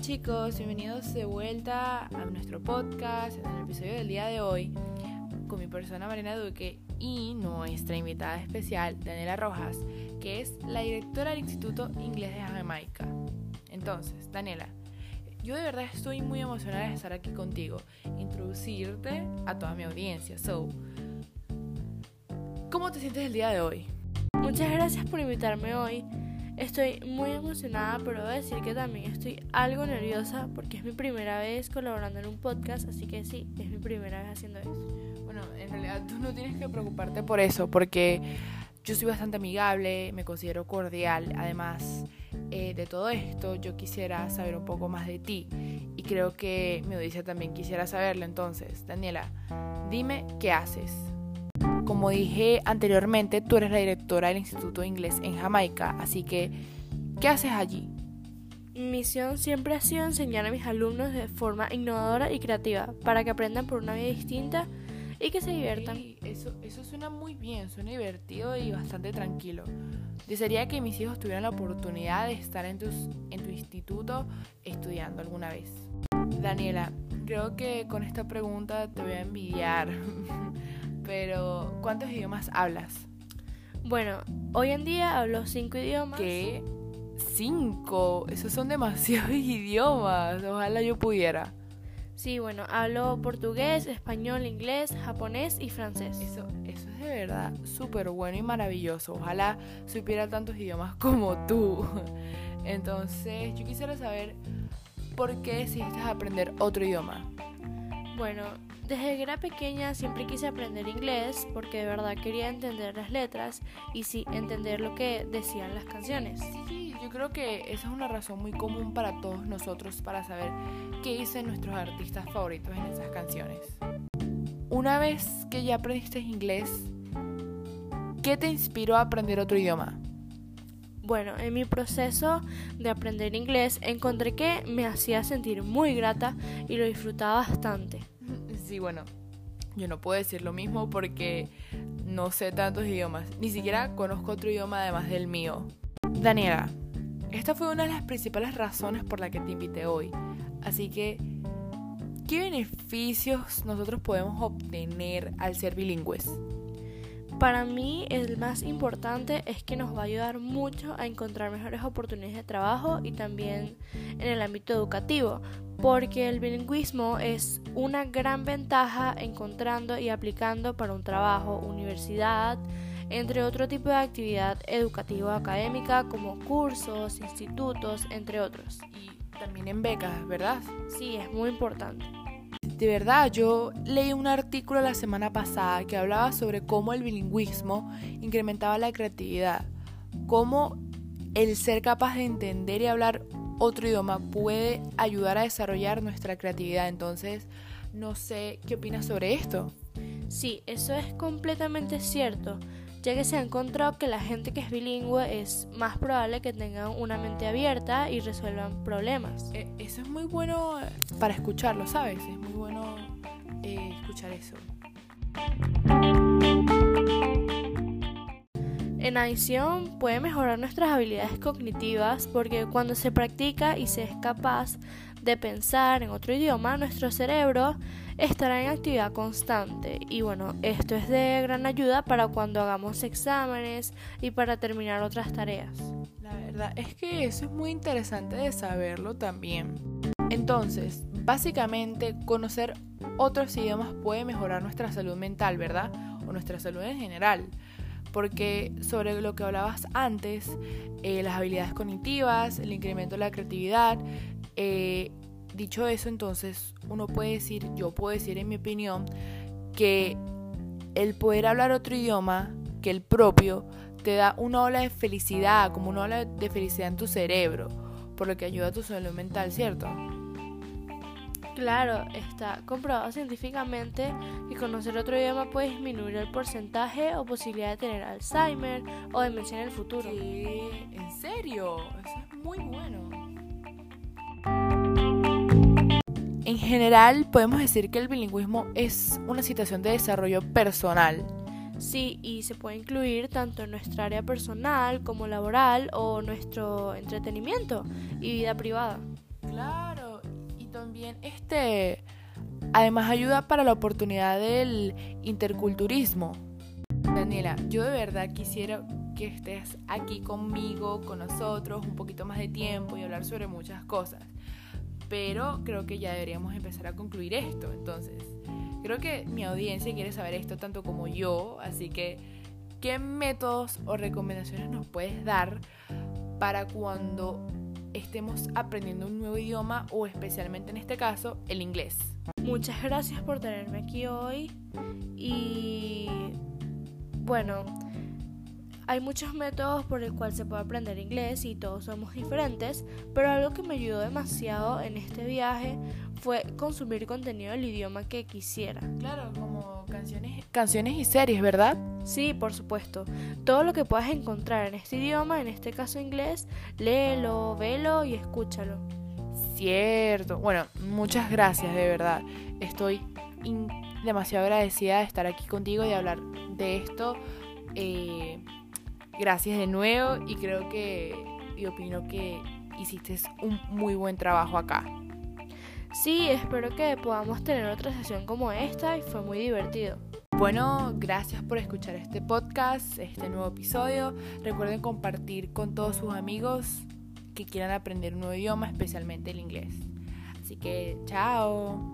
Chicos, bienvenidos de vuelta a nuestro podcast en el episodio del día de hoy con mi persona Marina Duque y nuestra invitada especial Daniela Rojas, que es la directora del Instituto Inglés de Jamaica. Entonces, Daniela, yo de verdad estoy muy emocionada de estar aquí contigo, introducirte a toda mi audiencia. So, ¿cómo te sientes el día de hoy? Muchas gracias por invitarme hoy. Estoy muy emocionada, pero debo decir que también estoy algo nerviosa porque es mi primera vez colaborando en un podcast, así que sí, es mi primera vez haciendo eso. Bueno, en realidad tú no tienes que preocuparte por eso, porque yo soy bastante amigable, me considero cordial. Además eh, de todo esto, yo quisiera saber un poco más de ti y creo que mi audiencia también quisiera saberlo. Entonces, Daniela, dime qué haces. Como dije anteriormente, tú eres la directora del Instituto de Inglés en Jamaica, así que, ¿qué haces allí? Mi misión siempre ha sido enseñar a mis alumnos de forma innovadora y creativa para que aprendan por una vida distinta y que se diviertan. eso, eso suena muy bien, suena divertido y bastante tranquilo. Desearía que mis hijos tuvieran la oportunidad de estar en, tus, en tu instituto estudiando alguna vez. Daniela, creo que con esta pregunta te voy a envidiar. pero ¿cuántos idiomas hablas? Bueno, hoy en día hablo cinco idiomas. ¿Qué? ¿Cinco? Esos son demasiados idiomas. Ojalá yo pudiera. Sí, bueno, hablo portugués, español, inglés, japonés y francés. Eso, eso es de verdad súper bueno y maravilloso. Ojalá supiera tantos idiomas como tú. Entonces, yo quisiera saber por qué decidiste aprender otro idioma. Bueno, desde que era pequeña siempre quise aprender inglés porque de verdad quería entender las letras y sí entender lo que decían las canciones. Sí, sí, yo creo que esa es una razón muy común para todos nosotros para saber qué dicen nuestros artistas favoritos en esas canciones. Una vez que ya aprendiste inglés, ¿qué te inspiró a aprender otro idioma? Bueno, en mi proceso de aprender inglés encontré que me hacía sentir muy grata y lo disfrutaba bastante. Sí, bueno, yo no puedo decir lo mismo porque no sé tantos idiomas. Ni siquiera conozco otro idioma además del mío. Daniela, esta fue una de las principales razones por la que te invité hoy. Así que, ¿qué beneficios nosotros podemos obtener al ser bilingües? Para mí el más importante es que nos va a ayudar mucho a encontrar mejores oportunidades de trabajo y también en el ámbito educativo, porque el bilingüismo es una gran ventaja encontrando y aplicando para un trabajo, universidad, entre otro tipo de actividad educativa académica como cursos, institutos, entre otros. Y también en becas, ¿verdad? Sí, es muy importante. De verdad, yo leí un artículo la semana pasada que hablaba sobre cómo el bilingüismo incrementaba la creatividad, cómo el ser capaz de entender y hablar otro idioma puede ayudar a desarrollar nuestra creatividad. Entonces, no sé qué opinas sobre esto. Sí, eso es completamente cierto, ya que se ha encontrado que la gente que es bilingüe es más probable que tengan una mente abierta y resuelvan problemas. Eh, eso es muy bueno para escucharlo, ¿sabes? Es muy bueno eh, escuchar eso. En adición, puede mejorar nuestras habilidades cognitivas porque cuando se practica y se es capaz de pensar en otro idioma, nuestro cerebro estará en actividad constante. Y bueno, esto es de gran ayuda para cuando hagamos exámenes y para terminar otras tareas. La verdad es que eso es muy interesante de saberlo también. Entonces, básicamente, conocer otros idiomas puede mejorar nuestra salud mental, ¿verdad? O nuestra salud en general porque sobre lo que hablabas antes, eh, las habilidades cognitivas, el incremento de la creatividad, eh, dicho eso, entonces uno puede decir, yo puedo decir en mi opinión, que el poder hablar otro idioma que el propio te da una ola de felicidad, como una ola de felicidad en tu cerebro, por lo que ayuda a tu salud mental, ¿cierto? Claro, está comprobado científicamente que conocer otro idioma puede disminuir el porcentaje o posibilidad de tener Alzheimer o demencia en el futuro. ¿En serio? Eso es muy bueno. General, podemos decir que el bilingüismo es una situación de desarrollo personal. Sí, y se puede incluir tanto en nuestra área personal como laboral o nuestro entretenimiento y vida privada. Claro también este además ayuda para la oportunidad del interculturismo. Daniela, yo de verdad quisiera que estés aquí conmigo, con nosotros, un poquito más de tiempo y hablar sobre muchas cosas. Pero creo que ya deberíamos empezar a concluir esto. Entonces, creo que mi audiencia quiere saber esto tanto como yo, así que, ¿qué métodos o recomendaciones nos puedes dar para cuando estemos aprendiendo un nuevo idioma o especialmente en este caso el inglés? Muchas gracias por tenerme aquí hoy y bueno, hay muchos métodos por el cual se puede aprender inglés y todos somos diferentes, pero algo que me ayudó demasiado en este viaje fue consumir contenido del idioma que quisiera. Claro, como canciones, canciones y series, ¿verdad? Sí, por supuesto. Todo lo que puedas encontrar en este idioma, en este caso inglés, léelo, velo y escúchalo. Cierto. Bueno, muchas gracias, de verdad. Estoy demasiado agradecida de estar aquí contigo y de hablar de esto. Eh, gracias de nuevo y creo que y opino que hiciste un muy buen trabajo acá. Sí, espero que podamos tener otra sesión como esta y fue muy divertido. Bueno, gracias por escuchar este podcast, este nuevo episodio. Recuerden compartir con todos sus amigos que quieran aprender un nuevo idioma, especialmente el inglés. Así que, chao.